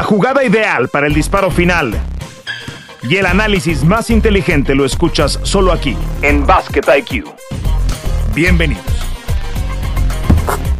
La jugada ideal para el disparo final y el análisis más inteligente lo escuchas solo aquí, en Basket IQ. Bienvenidos.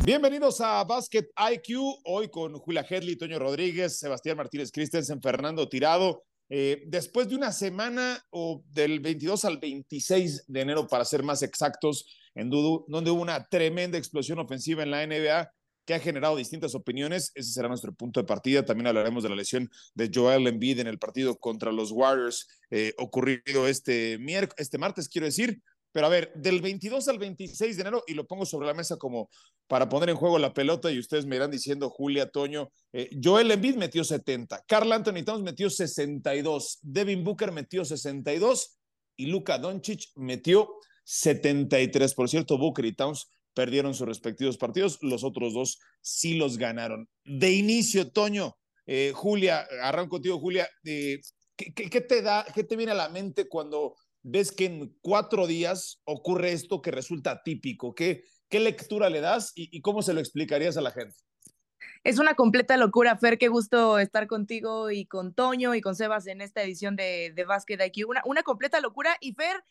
Bienvenidos a Basket IQ, hoy con Julia Hedley, Toño Rodríguez, Sebastián Martínez Christensen, Fernando Tirado. Eh, después de una semana o del 22 al 26 de enero, para ser más exactos, en Dudu, donde hubo una tremenda explosión ofensiva en la NBA, que ha generado distintas opiniones. Ese será nuestro punto de partida. También hablaremos de la lesión de Joel Embiid en el partido contra los Warriors eh, ocurrido este, este martes, quiero decir. Pero a ver, del 22 al 26 de enero, y lo pongo sobre la mesa como para poner en juego la pelota, y ustedes me irán diciendo, Julia, Toño, eh, Joel Embiid metió 70, Carl Anthony Towns metió 62, Devin Booker metió 62 y Luka Doncic metió 73. Por cierto, Booker y Towns perdieron sus respectivos partidos, los otros dos sí los ganaron. De inicio, Toño, eh, Julia, arranco contigo, Julia, eh, ¿qué, te da, qué te viene a la mente cuando ves que en cuatro días ocurre esto que resulta típico? ¿Qué, qué lectura le das y, cómo se lo explicarías a la gente? Es una completa locura, Fer. Qué gusto estar contigo y con Toño y con Sebas en esta edición de, de Basket IQ. Una, una completa locura. Y Fer,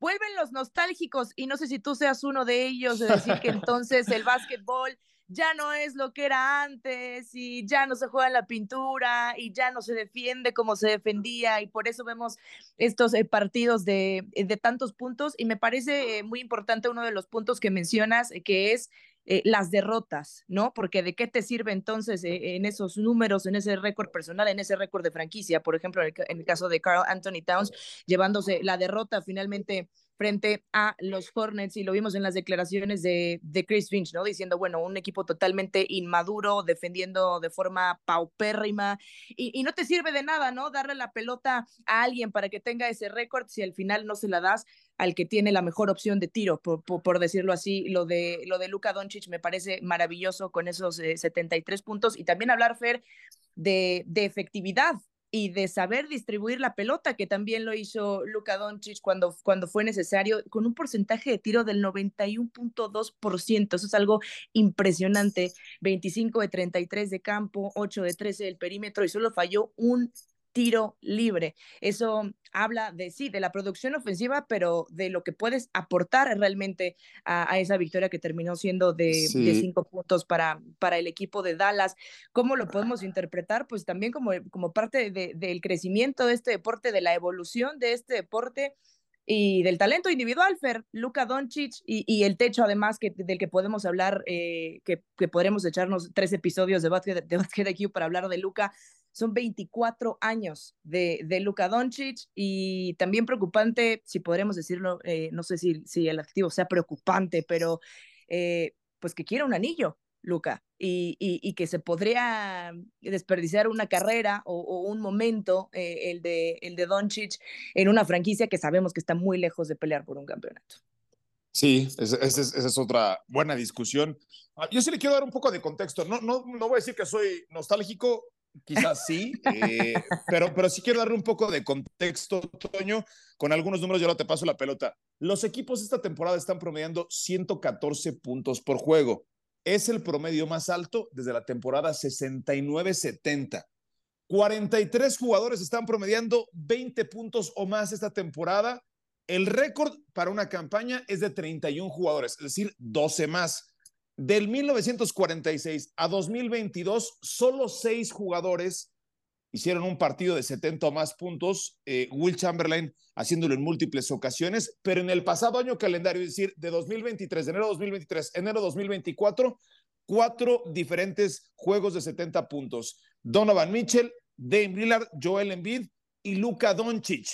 vuelven los nostálgicos y no sé si tú seas uno de ellos, de decir que entonces el básquetbol ya no es lo que era antes y ya no se juega en la pintura y ya no se defiende como se defendía y por eso vemos estos eh, partidos de, de, tantos puntos y me parece eh, muy importante uno de los puntos que mencionas eh, que es eh, las derrotas, ¿no? Porque de qué te sirve entonces eh, en esos números, en ese récord personal, en ese récord de franquicia, por ejemplo, en el, caso de Carl Anthony Towns, llevándose la derrota finalmente frente a los Hornets y lo vimos en las declaraciones de, Chris Finch, ¿no? Diciendo, bueno, un equipo totalmente inmaduro, defendiendo de forma paupérrima y, no te sirve de nada, ¿no? Darle la pelota a alguien para que tenga ese récord si al final no se la das al que tiene la mejor opción de tiro, por, decirlo así. Lo de, lo de Luka Doncic me parece maravilloso con esos 73 eh, puntos. Y también hablar, Fer, de, de, efectividad y de saber distribuir la pelota, que también lo hizo Luka Doncic cuando, cuando fue necesario, con un porcentaje de tiro del 91.2%. Eso es algo impresionante. 25 de 33 de campo, 8 de 13 del perímetro y solo falló un tiro libre. Eso habla de sí, de la producción ofensiva, pero de lo que puedes aportar realmente a, esa victoria que terminó siendo de, cinco puntos para, para el equipo de Dallas. ¿Cómo lo podemos interpretar? Pues también como, como parte del crecimiento de este deporte, de la evolución de este deporte y del talento individual, Fer, Luka Doncic y, el techo además que, del que podemos hablar, eh, que, que podremos echarnos tres episodios de Basket, de Basket para hablar de Luka, son 24 años de, de Luka Doncic y también preocupante, si podremos decirlo, eh, no sé si, si el adjetivo sea preocupante, pero eh, pues que quiera un anillo, Luca, y, y, que se podría desperdiciar una carrera o, un momento, eh, el, de, el de Doncic, en una franquicia que sabemos que está muy lejos de pelear por un campeonato. Sí, esa es, otra buena discusión. Ah, yo sí le quiero dar un poco de contexto. No, no, no voy a decir que soy nostálgico, quizás sí, eh, pero, pero sí quiero darle un poco de contexto, Toño, con algunos números, yo ahora te paso la pelota. Los equipos esta temporada están promediando 114 puntos por juego. Es el promedio más alto desde la temporada 69-70. 43 jugadores están promediando 20 puntos o más esta temporada. El récord para una campaña es de 31 jugadores, es decir, 12 más. Del 1946 a 2022, solo seis jugadores hicieron un partido de 70 o más puntos, eh, Will Chamberlain haciéndolo en múltiples ocasiones, pero en el pasado año calendario, es decir, de 2023, de enero de 2023, enero 2024, cuatro diferentes juegos de 70 puntos. Donovan Mitchell, Dame Lillard, Joel Embiid y Luka Doncic.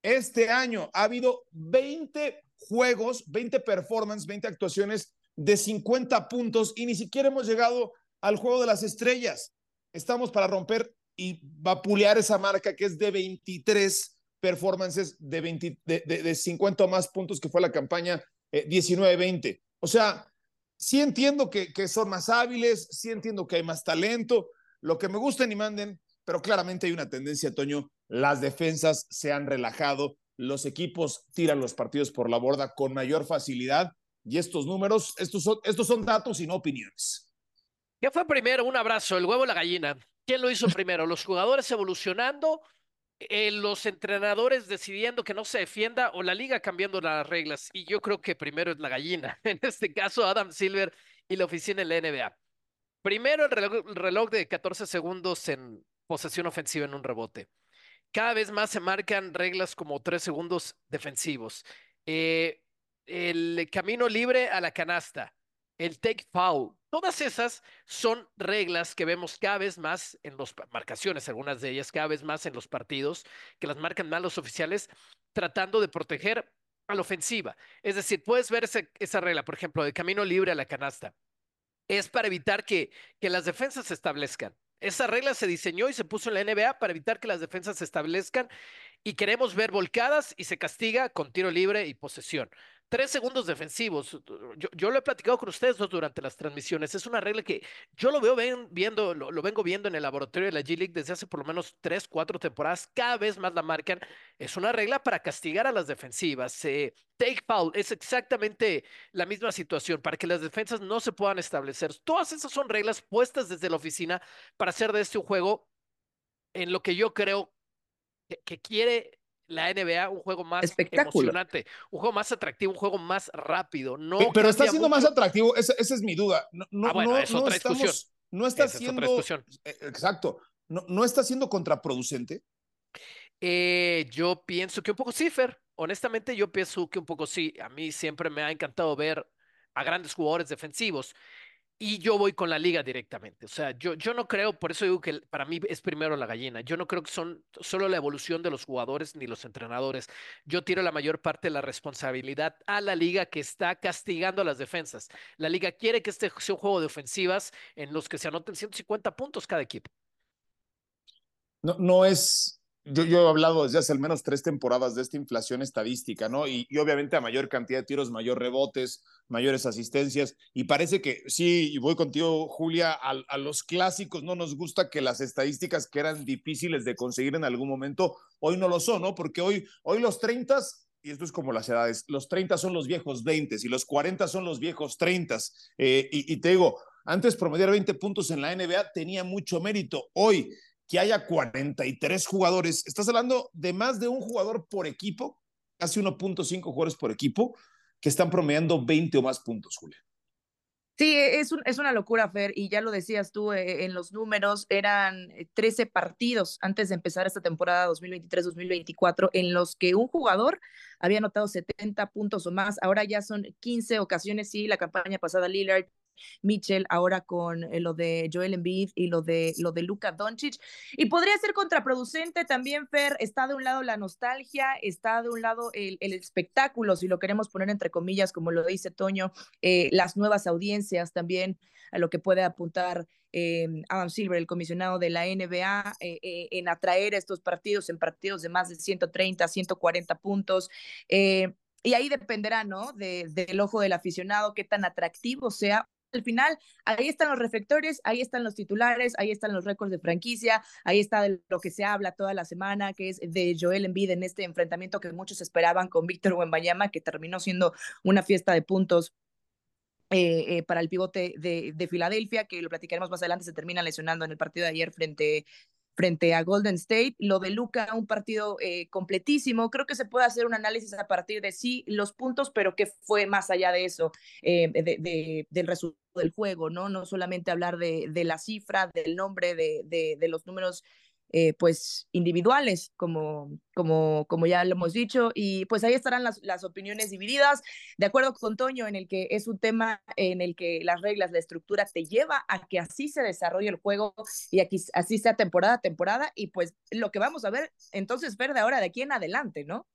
Este año ha habido 20 juegos, 20 performances, 20 actuaciones de 50 puntos y ni siquiera hemos llegado al juego de las estrellas. Estamos para romper y vapulear esa marca que es de 23 performances de, de, 50 o más puntos que fue la campaña 19-20. Eh, o sea, sí entiendo que, que son más hábiles, sí entiendo que hay más talento, lo que me gusten y manden, pero claramente hay una tendencia, Toño, las defensas se han relajado, los equipos tiran los partidos por la borda con mayor facilidad y estos números, estos son, estos son datos y no opiniones. ¿Qué fue primero? Un abrazo, el huevo o la gallina. ¿Quién lo hizo primero? ¿Los jugadores evolucionando? Eh, ¿Los entrenadores decidiendo que no se defienda o la liga cambiando las reglas? Y yo creo que primero es la gallina. En este caso, Adam Silver y la oficina en la NBA. Primero, el reloj, el reloj de 14 segundos en posesión ofensiva en un rebote. Cada vez más se marcan reglas como tres segundos defensivos. Eh, el camino libre a la canasta, el take foul. Todas esas son reglas que vemos cada vez más en las marcaciones, algunas de ellas cada vez más en los partidos, que las marcan mal los oficiales, tratando de proteger a la ofensiva. Es decir, puedes ver esa regla, por ejemplo, de camino libre a la canasta. Es para evitar que, que las defensas se establezcan. Esa regla se diseñó y se puso en la NBA para evitar que las defensas se establezcan y queremos ver volcadas y se castiga con tiro libre y posesión tres segundos defensivos. Yo, lo he platicado con ustedes dos durante las transmisiones. Es una regla que yo lo veo viendo, lo, vengo viendo en el laboratorio de la G League desde hace por lo menos tres, cuatro temporadas. Cada vez más la marcan. Es una regla para castigar a las defensivas. Take foul es exactamente la misma situación para que las defensas no se puedan establecer. Todas esas son reglas puestas desde la oficina para hacer de este un juego en lo que yo creo que quiere la NBA un juego más emocionante, un juego más atractivo, un juego más rápido. No pero, está siendo más atractivo, esa, es mi duda. No, no, ah, bueno, es otra discusión. No está siendo. Eh, exacto. No, no está siendo contraproducente. Eh, yo pienso que un poco sí, Fer. Honestamente, yo pienso que un poco sí. A mí siempre me ha encantado ver a grandes jugadores defensivos y yo voy con la liga directamente. O sea, yo, yo no creo, por eso digo que para mí es primero la gallina. Yo no creo que son solo la evolución de los jugadores ni los entrenadores. Yo tiro la mayor parte de la responsabilidad a la liga que está castigando a las defensas. La liga quiere que este sea un juego de ofensivas en los que se anoten 150 puntos cada equipo. No, no es yo, he hablado desde hace al menos tres temporadas de esta inflación estadística, ¿no? Y, obviamente a mayor cantidad de tiros, mayor rebotes, mayores asistencias. Y parece que sí, y voy contigo, Julia, a, los clásicos no nos gusta que las estadísticas que eran difíciles de conseguir en algún momento, hoy no lo son, ¿no? Porque hoy, hoy los 30 y esto es como las edades, los 30 son los viejos 20 y los 40 son los viejos 30. Eh, y, y, te digo, antes promediar 20 puntos en la NBA tenía mucho mérito. Hoy que haya 43 jugadores, estás hablando de más de un jugador por equipo, casi 1.5 jugadores por equipo, que están promediando 20 o más puntos, Julia. Sí, es, es una locura, Fer, y ya lo decías tú eh, en los números, eran 13 partidos antes de empezar esta temporada 2023-2024 en los que un jugador había anotado 70 puntos o más, ahora ya son 15 ocasiones, sí, la campaña pasada Lillard Mitchell, ahora con eh, lo de Joel Embiid y lo de, lo de Doncic. Y podría ser contraproducente también, Fer, está de un lado la nostalgia, está de un lado el, espectáculo, si lo queremos poner entre comillas, como lo dice Toño, eh, las nuevas audiencias también a lo que puede apuntar eh, Adam Silver, el comisionado de la NBA, en atraer estos partidos en partidos de más de 130, 140 puntos. y ahí dependerá, ¿no? del ojo del aficionado, qué tan atractivo sea al final, ahí están los reflectores, ahí están los titulares, ahí están los récords de franquicia, ahí está de lo que se habla toda la semana, que es de Joel Embiid en este enfrentamiento que muchos esperaban con Víctor Wembanyama, que terminó siendo una fiesta de puntos eh, eh, para el pivote de, de, Filadelfia, que lo platicaremos más adelante, se termina lesionando en el partido de ayer frente frente a Golden State. Lo de Luca, un partido eh, completísimo. Creo que se puede hacer un análisis a partir de sí los puntos, pero que fue más allá de eso, de, del resultado del juego, ¿no? No solamente hablar de, de la cifra, del nombre, de, de los números eh, pues individuales, como, como, como ya lo hemos dicho, y pues ahí estarán las, las opiniones divididas, de acuerdo con Toño, en el que es un tema en el que las reglas, la estructura te lleva a que así se desarrolle el juego y aquí, así sea temporada a temporada, y pues lo que vamos a ver entonces, ver de ahora de aquí en adelante, ¿no?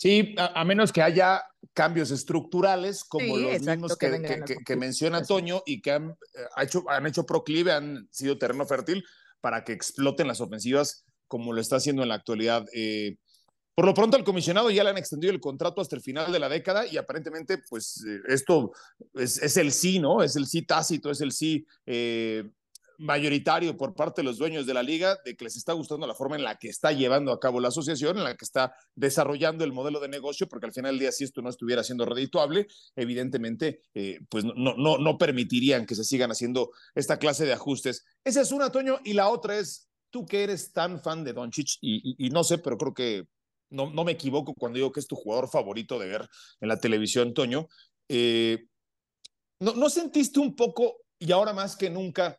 Sí, a, menos que haya cambios estructurales como los mismos que, que, menciona Toño y que han, eh, hecho, han hecho proclive, han sido terreno fértil para que exploten las ofensivas como lo está haciendo en la actualidad. Eh, por lo pronto, al comisionado ya le han extendido el contrato hasta el final de la década y aparentemente, pues eh, esto es, el sí, ¿no? Es el sí tácito, es el sí eh, mayoritario por parte de los dueños de la liga de que les está gustando la forma en la que está llevando a cabo la asociación, en la que está desarrollando el modelo de negocio, porque al final del día, si esto no estuviera siendo redituable, evidentemente, eh, pues no, no, no permitirían que se sigan haciendo esta clase de ajustes. Esa es una, Toño, y la otra es, tú que eres tan fan de Doncic, y, y, no sé, pero creo que no, no, me equivoco cuando digo que es tu jugador favorito de ver en la televisión, Toño. Eh, ¿no, ¿No sentiste un poco, y ahora más que nunca,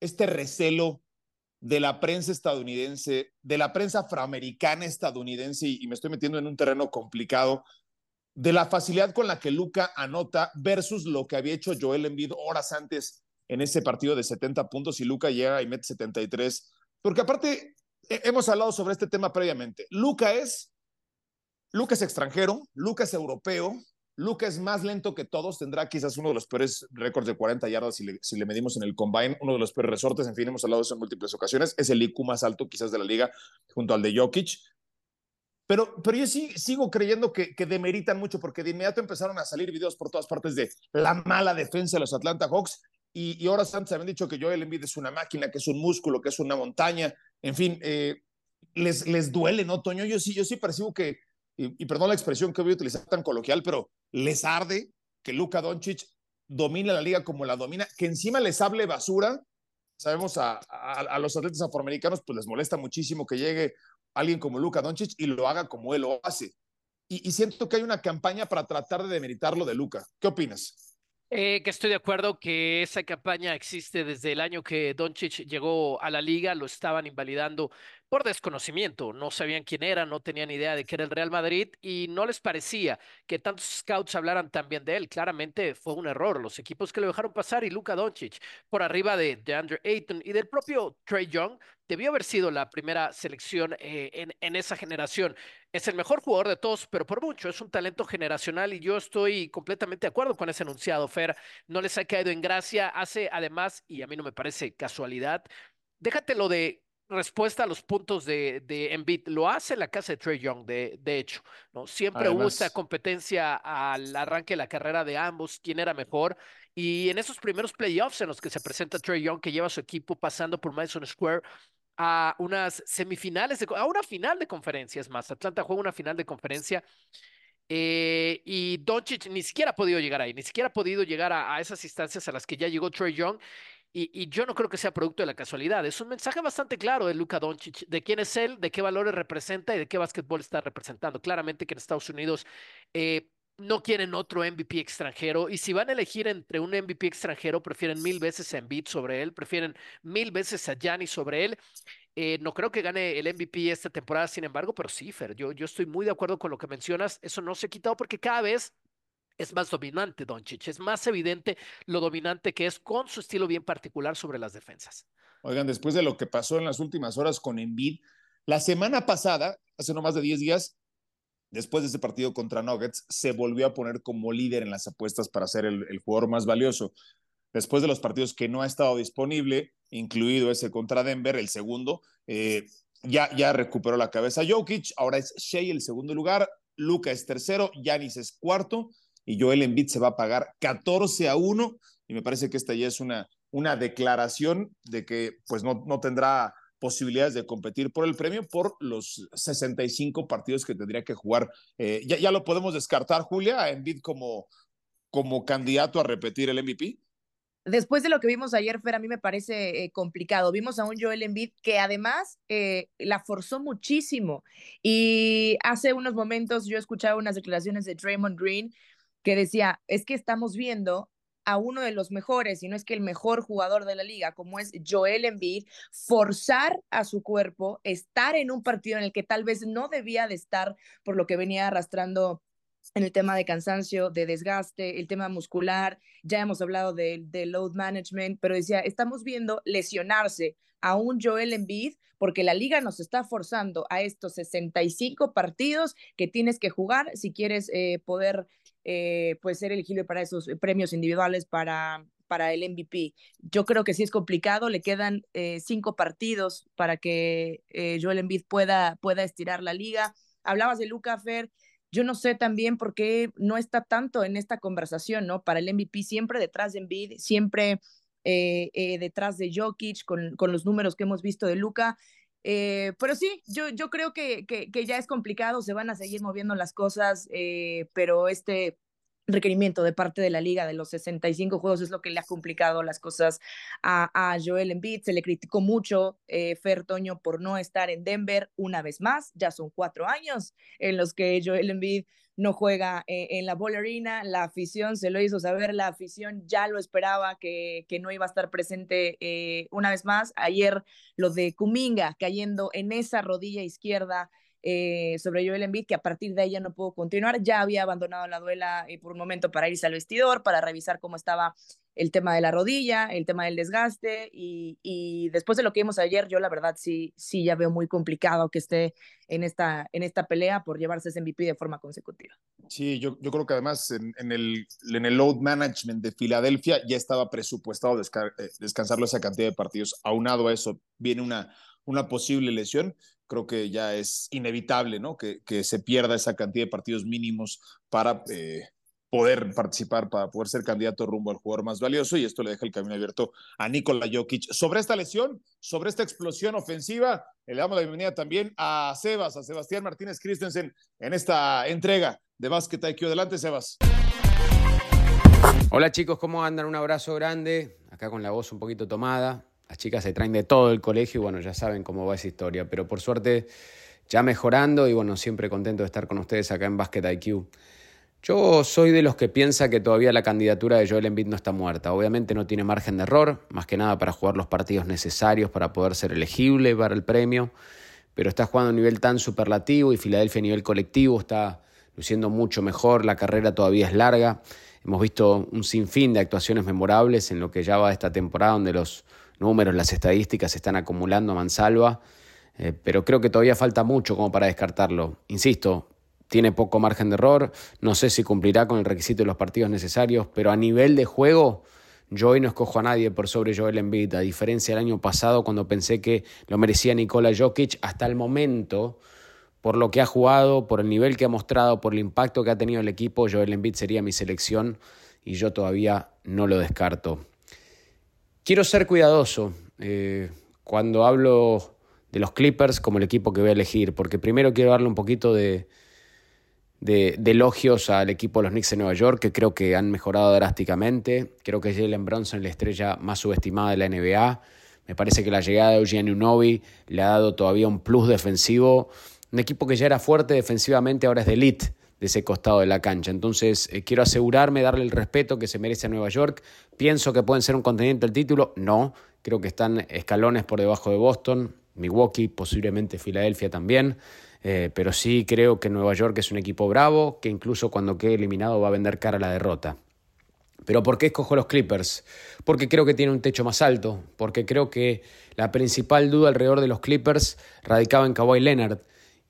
este recelo de la prensa estadounidense, de la prensa afroamericana estadounidense, y, me estoy metiendo en un terreno complicado, de la facilidad con la que Luca anota versus lo que había hecho Joel Embiid horas antes en ese partido de 70 puntos y Luca llega y mete 73. Porque aparte, hemos hablado sobre este tema previamente. Luca es, Luca es extranjero, Luca es europeo, Luca es más lento que todos, tendrá quizás uno de los peores récords de 40 yardas si le, si le, medimos en el combine, uno de los peores resortes, en fin, hemos hablado de eso en múltiples ocasiones, es el IQ más alto quizás de la liga junto al de Jokic. Pero, pero yo sí, sigo creyendo que, que demeritan mucho porque de inmediato empezaron a salir videos por todas partes de la mala defensa de los Atlanta Hawks y, y horas antes habían dicho que Joel Embiid es una máquina, que es un músculo, que es una montaña, en fin, eh, les, les duele, ¿no, Toño? Yo sí, yo sí percibo que, y, y, perdón la expresión que voy a utilizar tan coloquial, pero les arde que Luka Doncic domine la liga como la domina, que encima les hable basura. Sabemos a, los atletas afroamericanos, pues les molesta muchísimo que llegue alguien como Luka Doncic y lo haga como él lo hace. Y, y siento que hay una campaña para tratar de demeritarlo de Luka. ¿Qué opinas? Eh, que estoy de acuerdo que esa campaña existe desde el año que Doncic llegó a la liga, lo estaban invalidando por desconocimiento, no sabían quién era, no tenían idea de que era el Real Madrid y no les parecía que tantos scouts hablaran tan bien de él. Claramente fue un error, los equipos que lo dejaron pasar y Luka Doncic por arriba de, de Andrew Ayton y del propio Trey Young debió haber sido la primera selección eh, en, en, esa generación. Es el mejor jugador de todos, pero por mucho es un talento generacional y yo estoy completamente de acuerdo con ese enunciado, Fer. No les ha caído en gracia, hace además, y a mí no me parece casualidad, déjatelo de respuesta a los puntos de, de Embiid. Lo hace la casa de Trey Young, de, de hecho. ¿no? Siempre Además, hubo esta competencia al arranque de la carrera de ambos, quién era mejor. Y en esos primeros playoffs en los que se presenta Trey Young, que lleva a su equipo pasando por Madison Square a unas semifinales, de, a una final de conferencias más. Atlanta juega una final de conferencia. Eh, y Doncic ni siquiera ha podido llegar ahí, ni siquiera ha podido llegar a, a esas instancias a las que ya llegó Trey Young. Y, yo no creo que sea producto de la casualidad. Es un mensaje bastante claro de Luka Doncic, de quién es él, de qué valores representa y de qué básquetbol está representando. Claramente que en Estados Unidos eh, no quieren otro MVP extranjero y si van a elegir entre un MVP extranjero, prefieren mil veces a Embiid sobre él, prefieren mil veces a Giannis sobre él. Eh, no creo que gane el MVP esta temporada, sin embargo, pero sí, Fer, yo, yo estoy muy de acuerdo con lo que mencionas. Eso no se ha quitado porque cada vez es más dominante Doncic, es más evidente lo dominante que es con su estilo bien particular sobre las defensas. Oigan, después de lo que pasó en las últimas horas con Embiid, la semana pasada, hace no más de 10 días, después de ese partido contra Nuggets, se volvió a poner como líder en las apuestas para ser el, el jugador más valioso. Después de los partidos que no ha estado disponible, incluido ese contra Denver, el segundo, eh, ya, ya recuperó la cabeza Jokic, ahora es Shea el segundo lugar, Luca es tercero, Yanis es cuarto, y Joel Embiid se va a pagar 14 a 1 y me parece que esta ya es una, una declaración de que pues no, no tendrá posibilidades de competir por el premio por los 65 partidos que tendría que jugar. Eh, ya, ya, lo podemos descartar, Julia, a Embiid como, como candidato a repetir el MVP. Después de lo que vimos ayer, Fer, a mí me parece eh, complicado. Vimos a un Joel Embiid que además eh, la forzó muchísimo. Y hace unos momentos yo escuchaba unas declaraciones de Draymond Green que decía, es que estamos viendo a uno de los mejores, y no es que el mejor jugador de la liga, como es Joel Embiid, forzar a su cuerpo, estar en un partido en el que tal vez no debía de estar por lo que venía arrastrando en el tema de cansancio, de desgaste, el tema muscular, ya hemos hablado de, de load management, pero decía, estamos viendo lesionarse a un Joel Embiid porque la liga nos está forzando a estos 65 partidos que tienes que jugar si quieres eh, poder eh, pues ser elegible para esos premios individuales para, para el MVP. Yo creo que sí es complicado, le quedan eh, cinco partidos para que eh, Joel Embiid pueda, pueda estirar la liga. Hablabas de Luca Fer, yo no sé también por qué no está tanto en esta conversación, ¿no? Para el MVP, siempre detrás de Embiid, siempre detrás de Jokic con, con, los números que hemos visto de Luca. Pero sí, yo, yo creo que, que, que, ya es complicado, se van a seguir moviendo las cosas, pero este requerimiento de parte de la liga de los 65 juegos es lo que le ha complicado las cosas a, a Joel Embiid. Se le criticó mucho eh, Fer Toño por no estar en Denver una vez más. Ya son cuatro años en los que Joel Embiid no juega eh, en la Ball Arena. La afición se lo hizo saber, la afición ya lo esperaba que, que no iba a estar presente eh, una vez más. Ayer lo de Kuminga cayendo en esa rodilla izquierda eh, sobre Joel Embiid, que a partir de ahí ya no pudo continuar, ya había abandonado la duela eh, por un momento para irse al vestidor, para revisar cómo estaba el tema de la rodilla, el tema del desgaste, y, y, después de lo que vimos ayer, yo la verdad sí, sí ya veo muy complicado que esté en esta, en esta pelea por llevarse ese MVP de forma consecutiva. Sí, yo, yo creo que además en, en, el, en el load management de Filadelfia ya estaba presupuestado eh, descansarlo esa cantidad de partidos. Aunado a eso, viene una, una posible lesión creo que ya es inevitable, ¿no? Que, que se pierda esa cantidad de partidos mínimos para eh, poder participar, para poder ser candidato rumbo al jugador más valioso, y esto le deja el camino abierto a Nikola Jokic. Sobre esta lesión, sobre esta explosión ofensiva, le damos la bienvenida también a Sebas, a Sebastián Martínez Christensen, en esta entrega de Basket IQ. Adelante, Sebas. Hola chicos, ¿cómo andan? Un abrazo grande, acá con la voz un poquito tomada. Las chicas se traen de todo el colegio y bueno, ya saben cómo va esa historia, pero por suerte ya mejorando y bueno, siempre contento de estar con ustedes acá en Basket IQ. Yo soy de los que piensa que todavía la candidatura de Joel Embiid no está muerta. Obviamente no tiene margen de error, más que nada para jugar los partidos necesarios para poder ser elegible para el premio, pero está jugando a un nivel tan superlativo y Filadelfia a nivel colectivo está luciendo mucho mejor, la carrera todavía es larga. Hemos visto un sinfín de actuaciones memorables en lo que ya va esta temporada donde los números, las estadísticas se están acumulando a mansalva, eh, pero creo que todavía falta mucho como para descartarlo. Insisto, tiene poco margen de error, no sé si cumplirá con el requisito de los partidos necesarios, pero a nivel de juego, yo hoy no escojo a nadie por sobre Joel Embiid, a diferencia del año pasado cuando pensé que lo merecía Nikola Jokic, hasta el momento, por lo que ha jugado, por el nivel que ha mostrado, por el impacto que ha tenido el equipo, Joel Embiid sería mi selección y yo todavía no lo descarto. Quiero ser cuidadoso eh, cuando hablo de los Clippers como el equipo que voy a elegir, porque primero quiero darle un poquito de, elogios al equipo de los Knicks de Nueva York, que creo que han mejorado drásticamente. Creo que Jalen Bronson es la estrella más subestimada de la NBA. Me parece que la llegada de Eugene Unovi le ha dado todavía un plus defensivo. Un equipo que ya era fuerte defensivamente, ahora es de elite de ese costado de la cancha. Entonces, eh, quiero asegurarme, darle el respeto que se merece a Nueva York. Pienso que pueden ser un contendiente del título. No, creo que están escalones por debajo de Boston, Milwaukee, posiblemente Filadelfia también. Eh, pero sí creo que Nueva York es un equipo bravo, que incluso cuando quede eliminado va a vender cara a la derrota. Pero ¿por qué escojo los Clippers? Porque creo que tiene un techo más alto, porque creo que la principal duda alrededor de los Clippers radicaba en Kawhi Leonard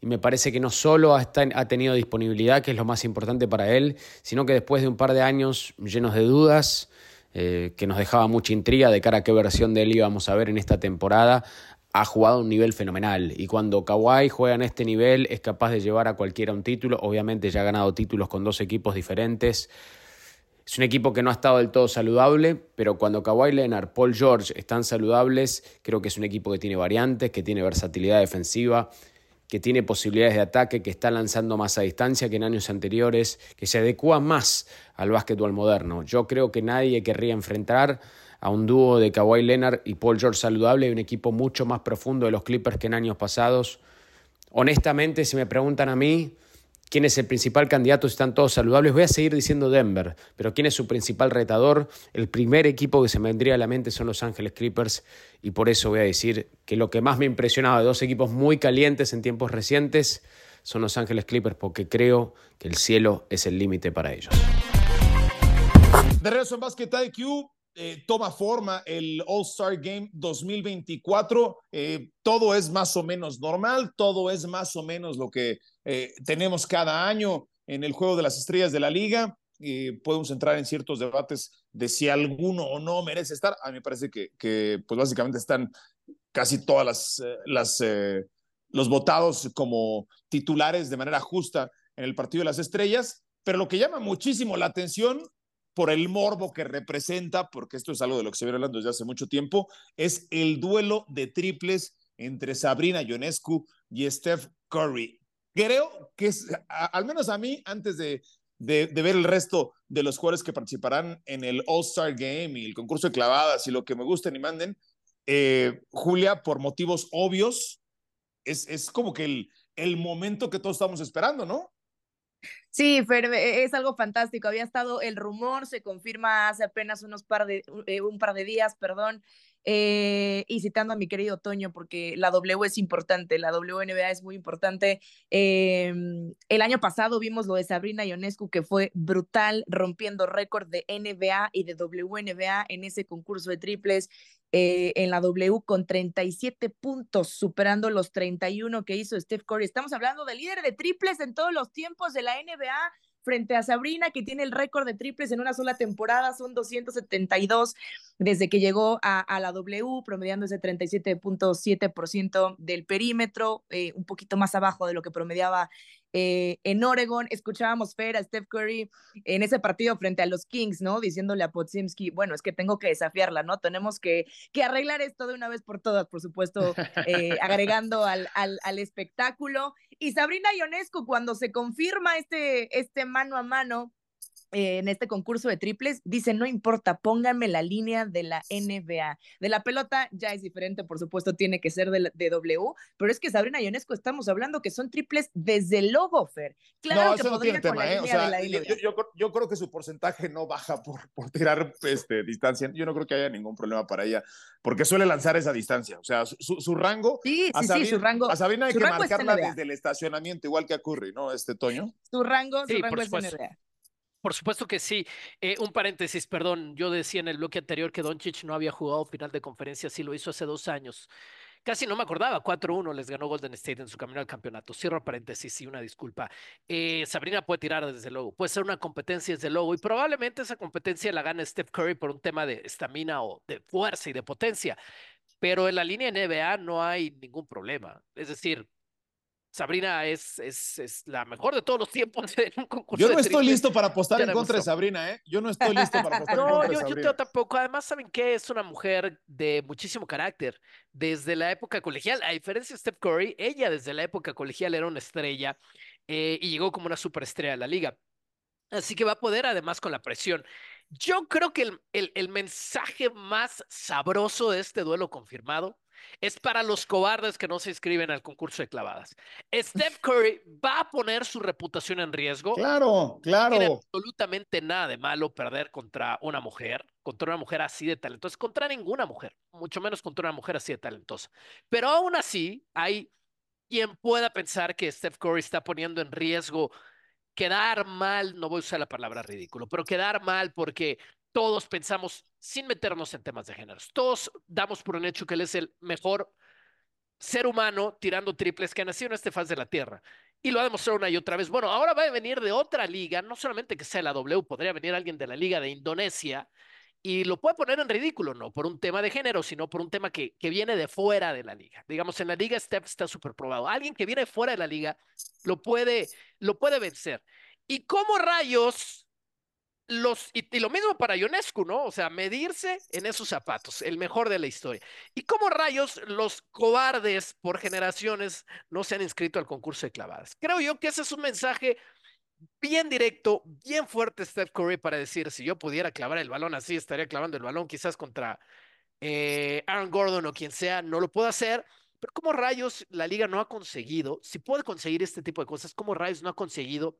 y me parece que no solo ha, tenido disponibilidad, que es lo más importante para él, sino que después de un par de años llenos de dudas, eh, que nos dejaba mucha intriga de cara a qué versión de él íbamos a ver en esta temporada, ha jugado a un nivel fenomenal. Y cuando Kawhi juega en este nivel, es capaz de llevar a cualquiera un título. Obviamente ya ha ganado títulos con dos equipos diferentes. Es un equipo que no ha estado del todo saludable, pero cuando Kawhi Leonard, Paul George están saludables, creo que es un equipo que tiene variantes, que tiene versatilidad defensiva, que tiene posibilidades de ataque, que está lanzando más a distancia que en años anteriores, que se adecua más al básquetbol moderno. Yo creo que nadie querría enfrentar a un dúo de Kawhi Leonard y Paul George saludable y un equipo mucho más profundo de los Clippers que en años pasados. Honestamente, si me preguntan a mí, quién es el principal candidato están todos saludables. Voy a seguir diciendo Denver, pero quién es su principal retador. El primer equipo que se me vendría a la mente son los Ángeles Clippers y por eso voy a decir que lo que más me ha impresionado de dos equipos muy calientes en tiempos recientes son los Ángeles Clippers porque creo que el cielo es el límite para ellos. De regreso en Basket IQ, eh, toma forma el All-Star Game 2024. Eh, todo es más o menos normal, todo es más o menos lo que eh, tenemos cada año en el juego de las estrellas de la liga. podemos entrar en ciertos debates de si alguno o no merece estar. A mí me parece que, pues básicamente están casi todas las, las los votados como titulares de manera justa en el partido de las estrellas. Pero lo que llama muchísimo la atención por el morbo que representa, porque esto es algo de lo que se viene hablando desde hace mucho tiempo, es el duelo de triples entre Sabrina Ionescu y Steph Curry. Creo que es, al menos a mí, antes de, ver el resto de los jugadores que participarán en el All-Star Game y el concurso de clavadas y lo que me gusten y manden, eh, Julia, por motivos obvios, es, como que el momento que todos estamos esperando, ¿no? Sí, Fer, e, es algo fantástico. Había estado el rumor, se confirma hace apenas unos par de, eh, un par de días, perdón, eh, y citando a mi querido Toño, porque la W es importante, la WNBA es muy importante. Em, el año pasado vimos lo de Sabrina Ionescu, que fue brutal, rompiendo récord de NBA y de WNBA en ese concurso de triples. Eh, en la W con 37 puntos, superando los 31 que hizo Steph Curry. Estamos hablando del líder de triples en todos los tiempos de la NBA frente a Sabrina, que tiene el récord de triples en una sola temporada, son 272 desde que llegó a, la W, promediando ese 37.7% del perímetro, eh, un poquito más abajo de lo que promediaba eh, en Oregon. Escuchábamos Fer a Steph Curry en ese partido frente a los Kings, ¿no? Diciéndole a Podzimski, bueno, es que tengo que desafiarla, ¿no? Tenemos que, que arreglar esto de una vez por todas, por supuesto, eh, agregando al, al, al, espectáculo. Y Sabrina Ionescu, cuando se confirma este, este mano a mano en este concurso de triples, dice, no importa, pónganme la línea de la NBA. De la pelota ya es diferente, por supuesto, tiene que ser de, W, pero es que Sabrina Ionesco estamos hablando que son triples desde el logo, Fer. Claro que podría con la ¿eh? línea de la yo, yo, yo, creo que su porcentaje no baja por, por tirar este, distancia. Yo no creo que haya ningún problema para ella, porque suele lanzar esa distancia. O sea, su, su rango... Sí, sí, sí, su rango. A Sabina hay que marcarla desde el estacionamiento, igual que a Curry, ¿no? Este Toño. Su rango, su rango es NBA. Por supuesto que sí. Eh, un paréntesis, perdón. Yo decía en el bloque anterior que Doncic no había jugado final de conferencia, sí lo hizo hace dos años. Casi no me acordaba, 4-1 les ganó Golden State en su camino al campeonato. Cierro paréntesis y una disculpa. Eh, Sabrina puede tirar desde luego, puede ser una competencia desde luego y probablemente esa competencia la gane Steph Curry por un tema de estamina o de fuerza y de potencia. Pero en la línea NBA no hay ningún problema. Es decir, Sabrina es, es, es, la mejor de todos los tiempos en un concurso. Yo no estoy listo para apostar en contra de Sabrina, ¿eh? Yo no estoy listo para apostar en contra de Sabrina. No, yo tampoco. Además, ¿saben qué? Es una mujer de muchísimo carácter. Desde la época colegial, a diferencia de Steph Curry, ella desde la época colegial era una estrella eh, y llegó como una superestrella a la liga. Así que va a poder, además, con la presión. Yo creo que el, el, el mensaje más sabroso de este duelo confirmado es para los cobardes que no se inscriben al concurso de clavadas. Steph Curry va a poner su reputación en riesgo. Claro, claro. No tiene absolutamente nada de malo perder contra una mujer, contra una mujer así de talentosa, contra ninguna mujer, mucho menos contra una mujer así de talentosa. Pero aún así, hay quien pueda pensar que Steph Curry está poniendo en riesgo quedar mal, no voy a usar la palabra ridículo, pero quedar mal porque todos pensamos, sin meternos en temas de géneros, todos damos por un hecho que él es el mejor ser humano tirando triples que ha nacido en este faz de la Tierra. Y lo ha demostrado una y otra vez. Bueno, ahora va a venir de otra liga, no solamente que sea la W, podría venir alguien de la liga de Indonesia y lo puede poner en ridículo, no por un tema de género, sino por un tema que, que viene de fuera de la liga. Digamos, en la liga Steph está súper probado. Alguien que viene fuera de la liga lo puede, lo puede vencer. ¿Y cómo rayos los, y, lo mismo para Ionescu, ¿no? O sea, medirse en esos zapatos, el mejor de la historia. ¿Y cómo rayos los cobardes por generaciones no se han inscrito al concurso de clavadas? Creo yo que ese es un mensaje bien directo, bien fuerte Steph Curry para decir, si yo pudiera clavar el balón así, estaría clavando el balón quizás contra eh, Aaron Gordon o quien sea, no lo puedo hacer. Pero ¿cómo rayos la liga no ha conseguido, si puede conseguir este tipo de cosas, cómo rayos no ha conseguido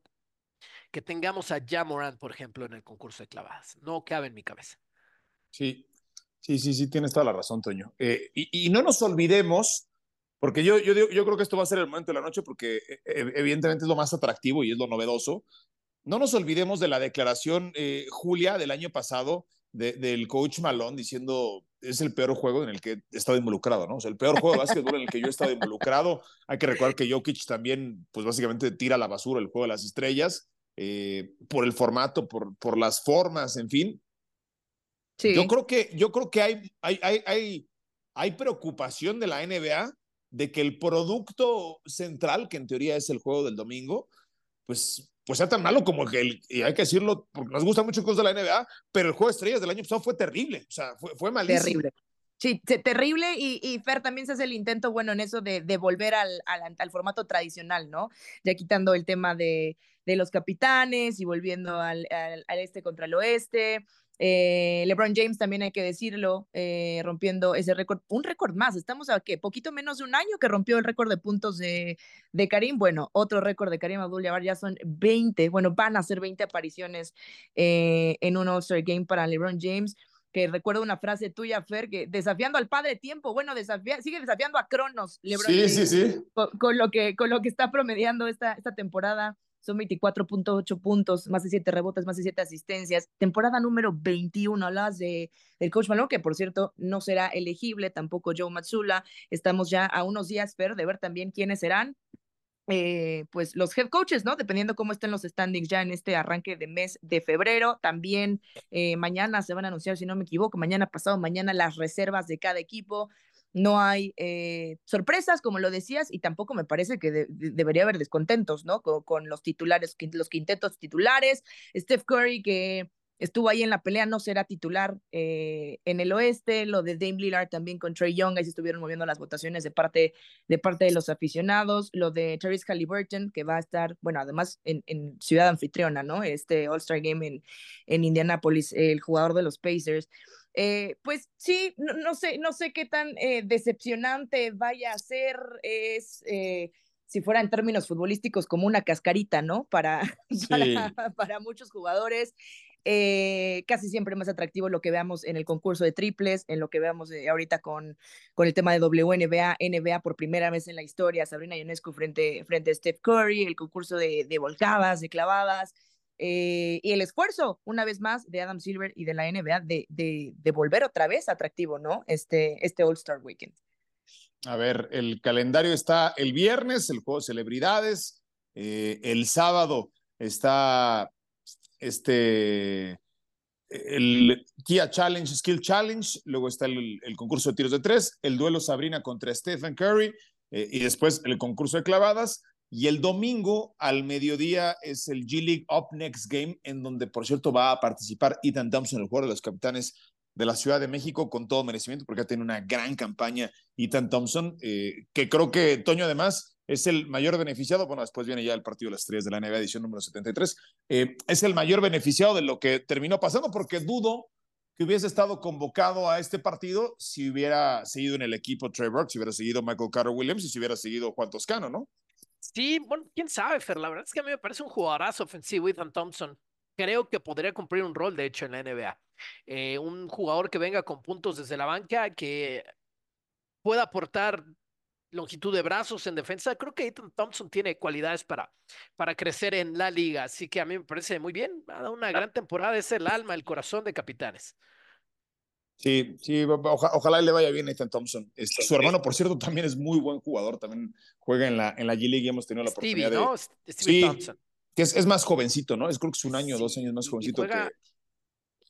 que tengamos a Jamoran, por ejemplo, en el concurso de clavadas. No cabe en mi cabeza. Sí, sí, sí, sí, tienes toda la razón, Toño. Eh, y, no nos olvidemos, porque yo, yo, yo creo que esto va a ser el momento de la noche, porque eh, eh, evidentemente es lo más atractivo y es lo novedoso. No nos olvidemos de la declaración, Julia, del año pasado, del coach Malone diciendo es el peor juego en el que he estado involucrado, ¿no? O sea, el peor juego de básquetbol en el que yo he estado involucrado. Hay que recordar que Jokic también, pues básicamente tira a la basura el juego de las estrellas eh, por el formato, por, por las formas, en fin. Sí. Yo creo que, yo creo que hay, hay, hay, hay, hay preocupación de la NBA de que el producto central, que en teoría es el juego del domingo, pues pues sea tan malo como que el, y hay que decirlo, porque nos gustan mucho cosas de la NBA, pero el juego de estrellas del año pasado fue terrible, o sea, fue, fue malísimo. Terrible. Sí, terrible y, y, Fer también se hace el intento, bueno, en eso de, de volver al, al, al, formato tradicional, ¿no? Ya quitando el tema de, de los capitanes y volviendo al, al, al este contra el oeste. Eh, LeBron James también hay que decirlo, eh, rompiendo ese récord, un récord más. Estamos a que poquito menos de un año que rompió el récord de puntos de, de Karim. Bueno, otro récord de Karim Abdul-Jabbar ya son 20, bueno, van a ser 20 apariciones eh, en un All-Star Game para LeBron James que recuerdo una frase tuya, Fer, que desafiando al padre tiempo, bueno, desafía, sigue desafiando a Cronos, LeBron sí, James, sí, sí. Con, con, lo que, con lo que está promediando esta, esta temporada son 24.8 puntos, más de 7 rebotes, más de 7 asistencias. Temporada número 21, hablabas de, del coach Malone, que por cierto no será elegible, tampoco Joe Matsula. Estamos ya a unos días, Fer, de ver también quiénes serán. Eh, pues los head coaches, ¿no? Dependiendo cómo estén los standings ya en este arranque de mes de febrero. También eh, mañana se van a anunciar, si no me equivoco, mañana pasado, mañana las reservas de cada equipo no hay eh, sorpresas, como lo decías, y tampoco me parece que de, de, debería haber descontentos, ¿no? Con, los titulares, los quintetos titulares, Steph Curry que estuvo ahí en la pelea, no será titular eh, en el oeste, lo de Dame Lillard también con Trey Young, ahí se estuvieron moviendo las votaciones de parte de, parte de los aficionados, lo de Therese Halliburton, que va a estar, bueno, además en, en Ciudad Anfitriona, ¿no? Este All-Star Game en, en Indianapolis, el jugador de los Pacers. Eh, pues sí, no, no, sé, no sé qué tan eh, decepcionante vaya a ser, es eh, si fuera en términos futbolísticos como una cascarita, ¿no? Para, sí. para, para, muchos jugadores. Casi siempre más atractivo lo que veamos en el concurso de triples, en lo que veamos ahorita con, con el tema de WNBA, NBA por primera vez en la historia, Sabrina Ionescu frente, frente a Steph Curry, el concurso de, de volcadas, de clavadas, eh, y el esfuerzo, una vez más, de Adam Silver y de la NBA de, de, volver otra vez atractivo, ¿no? Este, este All-Star Weekend. A ver, el calendario está el viernes, el juego de celebridades, eh, el sábado está este el Kia Challenge, Skill Challenge, luego está el, el, concurso de tiros de tres, el duelo Sabrina contra Stephen Curry eh, y después el concurso de clavadas. Y el domingo al mediodía es el G League Up Next Game, en donde, por cierto, va a participar Ethan Thompson, el jugador de los capitanes de la Ciudad de México, con todo merecimiento, porque ha tenido una gran campaña Ethan Thompson, eh, que creo que Toño además es el mayor beneficiado, bueno, después viene ya el partido de las estrellas de la NBA, edición número 73, eh, es el mayor beneficiado de lo que terminó pasando, porque dudo que hubiese estado convocado a este partido si hubiera seguido en el equipo Trey si hubiera seguido Michael Carter Williams y si hubiera seguido Juan Toscano, ¿no? Sí, bueno, quién sabe, Fer. La verdad es que a mí me parece un jugadorazo ofensivo, Ethan Thompson. Creo que podría cumplir un rol, de hecho, en la NBA. Eh, un jugador que venga con puntos desde la banca, que pueda aportar longitud de brazos en defensa. Creo que Ethan Thompson tiene cualidades para, para crecer en la liga. Así que a mí me parece muy bien. Ha dado una gran temporada. Es el alma, el corazón de capitanes. Sí, sí, oja, ojalá le vaya bien a Ethan Thompson. Este, su hermano, por cierto, también es muy buen jugador, también juega en la, en la G-League y hemos tenido la Stevie, oportunidad ¿no? de... Stevie sí, Thompson. Que es, es, más jovencito, ¿no? Es creo que es un año o sí. dos años más jovencito juega, que...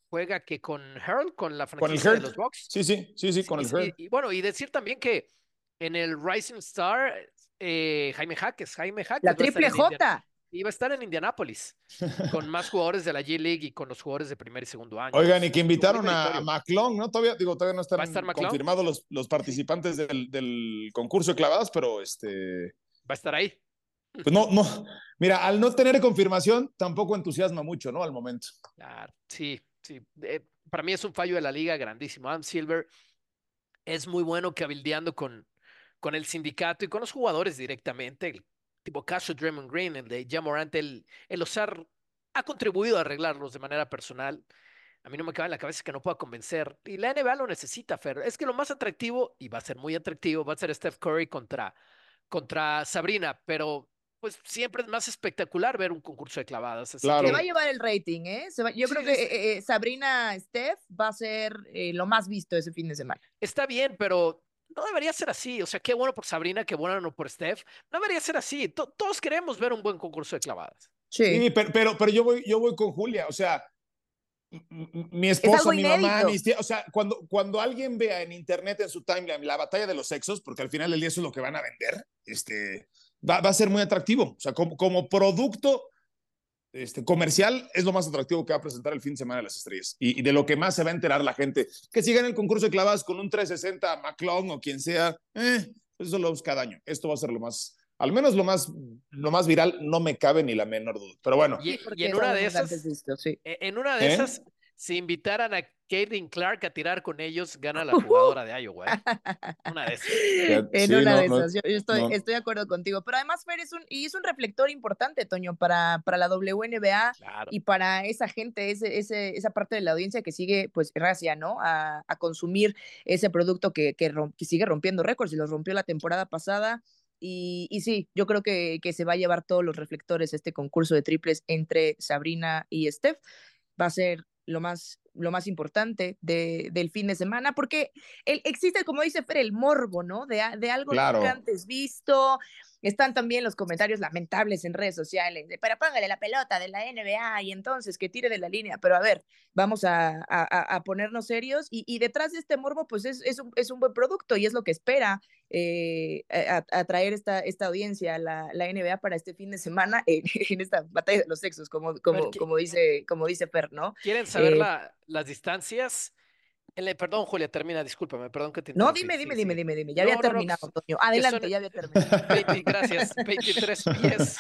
Juega que con Harold, con la con el franquicia de Hearn. los Bucks. Sí, sí, sí, sí, con el Hearn. Y, y, bueno, y decir también que en el Rising Star, eh, Jaime Jaques, Jaime Jaques. La triple J. Iba a estar en Indianápolis con más jugadores de la G-League y con los jugadores de primer y segundo año. Oigan, y que invitaron a, McClung, ¿no? Todavía, digo, todavía no están confirmados los, los participantes del, del, concurso de clavadas, pero este. Va a estar ahí. Pues no, no. Mira, al no tener confirmación, tampoco entusiasma mucho, ¿no? Al momento. Claro, sí, sí. Eh, para mí es un fallo de la liga grandísimo. Adam Silver es muy bueno cabildeando con, con el sindicato y con los jugadores directamente. El tipo caso Draymond Green, el de Jamorant, el, el Osar ha contribuido a arreglarlos de manera personal. A mí no me cabe en la cabeza que no pueda convencer. Y la NBA lo necesita, Fer. Es que lo más atractivo, y va a ser muy atractivo, va a ser Steph Curry contra, contra Sabrina, pero pues siempre es más espectacular ver un concurso de clavadas. Así Claro. Se va a llevar el rating, ¿eh? Se va- yo creo que eh, eh, Sabrina Steph va a ser eh, lo más visto ese fin de semana. Está bien, pero no debería ser así. O sea, qué bueno por Sabrina, qué bueno por Steph. No debería ser así. To- todos queremos ver un buen concurso de clavadas. Sí. Sí, pero, pero, pero yo, voy, yo voy con Julia, o sea, mi esposa, algo mi mamá, mis tías, o sea, cuando, cuando alguien vea en internet, en su timeline, la batalla de los sexos, porque al final del día eso es lo que van a vender, este, va, va a ser muy atractivo. O sea, como, como producto, este, comercial es lo más atractivo que va a presentar el fin de semana de las estrellas y, de lo que más se va a enterar la gente. Que sigan el concurso de clavadas con un 360 McClung o quien sea, eh, eso lo vemos cada año. Esto va a ser lo más, al menos lo más, lo más viral, no me cabe ni la menor duda. Pero bueno. Y, en una de esas, en una de esas, si invitaran a Caitlin Clark a tirar con ellos, gana la jugadora de Iowa. ¿eh? Una de esas. en una de esas. Yo, estoy, estoy, de acuerdo contigo. Pero además, Fer es un, y es un reflector importante, Toño, para, para la WNBA y para esa gente, ese, ese, esa parte de la audiencia que sigue, pues, racia, ¿no? A, a consumir ese producto que, que, que sigue rompiendo récords y los rompió la temporada pasada. Y, y, sí, yo creo que, que, se va a llevar todos los reflectores este concurso de triples entre Sabrina y Steph. Va a ser lo más, lo más importante de, del fin de semana, porque el, existe, como dice Fer, el morbo, ¿no? De, de algo nunca antes visto. Están también los comentarios lamentables en redes sociales, de, pero póngale la pelota de la NBA y entonces que tire de la línea. Pero a ver, vamos a, a, ponernos serios y, y, detrás de este morbo, pues es, es, un, es un buen producto y es lo que espera eh, atraer esta, esta audiencia a la, la, NBA para este fin de semana en, esta batalla de los sexos, como, como, como, dice, como dice Per, ¿no? ¿Quieren saber eh, las distancias? Perdón, Julia, termina, discúlpame, perdón que te No, dime, dime, dime, dime, dime, ya había terminado, Antonio. Adelante, ya había terminado. gracias, 23 pies,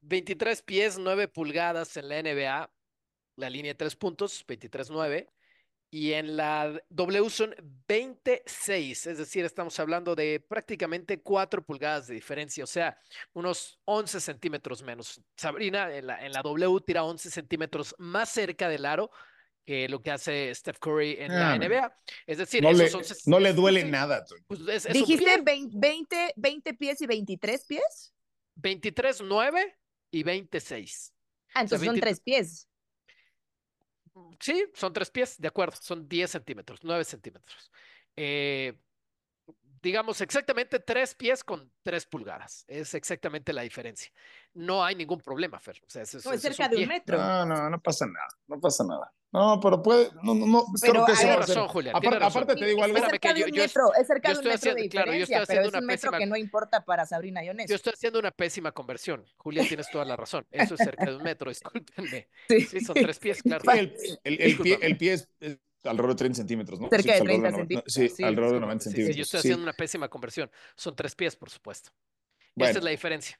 23 pies, 9 pulgadas en la NBA, la línea de 3 puntos, 23-9 y en la W son 26, es decir, estamos hablando de prácticamente 4 pulgadas de diferencia, o sea, unos 11 centímetros menos. Sabrina en la, en la W tira 11 centímetros más cerca del aro que lo que hace Steph Curry en la NBA. Ah, es decir, no, le, no le duele nada. Pues ¿Dijiste 20, 20 pies y 23 pies? 23, 9 y 26. Ah, entonces son 3 pies. Sí, son tres pies, de acuerdo, son 10 centímetros, 9 centímetros. Eh, digamos exactamente tres pies con tres pulgadas. Es exactamente la diferencia. No hay ningún problema, Fer. O sea, es, no, es cerca de un metro. No, no, no pasa nada, no pasa nada. No, pero puede, no, no, pero que tiene razón, Julia. Aparte, aparte te digo algo. Es cerca de un metro, es cerca de un metro de diferencia, pero es un metro que no importa para Sabrina Iones. Yo estoy haciendo una pésima conversión. Julia, tienes toda la razón. Eso es cerca de un metro, discúlpenme. Sí, son tres pies, claro. el, el, pie, el pie es, alrededor de 30 centímetros, ¿no? Cerca de 30 centímetros. Sí, alrededor de 90 centímetros. Sí, yo estoy haciendo una pésima conversión. Son tres pies, por supuesto. Esta es la diferencia.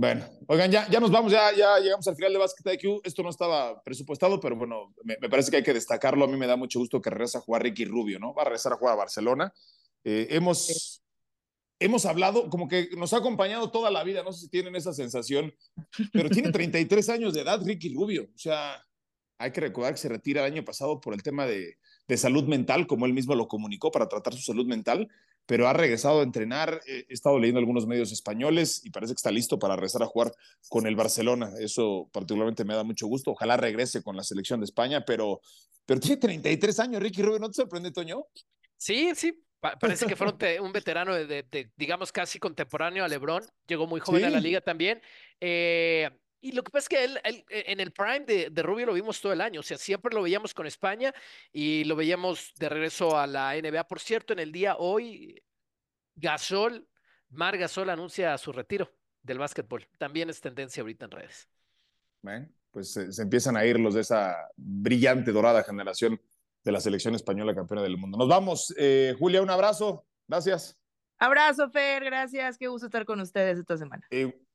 Bueno, oigan, ya, ya nos vamos, ya, ya llegamos al final de Basket IQ. Esto no estaba presupuestado, pero bueno, me, parece que hay que destacarlo. A mí me da mucho gusto que regrese a jugar Ricky Rubio, ¿no? Va a regresar a jugar a Barcelona. Eh, hemos, hemos hablado, como que nos ha acompañado toda la vida, no sé si tienen esa sensación, pero tiene 33 años de edad Ricky Rubio. O sea, hay que recordar que se retira el año pasado por el tema de, de salud mental, como él mismo lo comunicó, para tratar su salud mental pero ha regresado a entrenar. He estado leyendo algunos medios españoles y parece que está listo para regresar a jugar con el Barcelona. Eso particularmente me da mucho gusto. Ojalá regrese con la selección de España, pero, pero tiene 33 años, Ricky Rubio. ¿No te sorprende, Toño? Sí, sí. parece que fueron un veterano de, digamos, casi contemporáneo a Lebron. Llegó muy joven a la liga también. Eh, y lo que pasa es que él, e, en el prime de, Rubio lo vimos todo el año, o sea, siempre lo veíamos con España y lo veíamos de regreso a la NBA. Por cierto, en el día hoy, Gasol, Mar Gasol anuncia su retiro del básquetbol. También es tendencia ahorita en redes. pues se, empiezan a ir los de esa brillante, dorada generación de la selección española campeona del mundo. Nos vamos. Eh, Julia, un abrazo. Gracias. Abrazo, Fer. Gracias. Qué gusto estar con ustedes esta semana.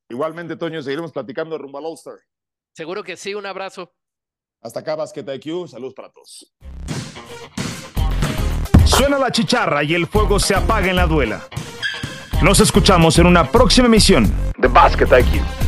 Igualmente, Toño, seguiremos platicando rumbo al All-Star. Seguro que sí, un abrazo. Hasta acá, Basket IQ. Saludos para todos. Suena la chicharra y el fuego se apaga en la duela. Nos escuchamos en una próxima emisión de Basket IQ.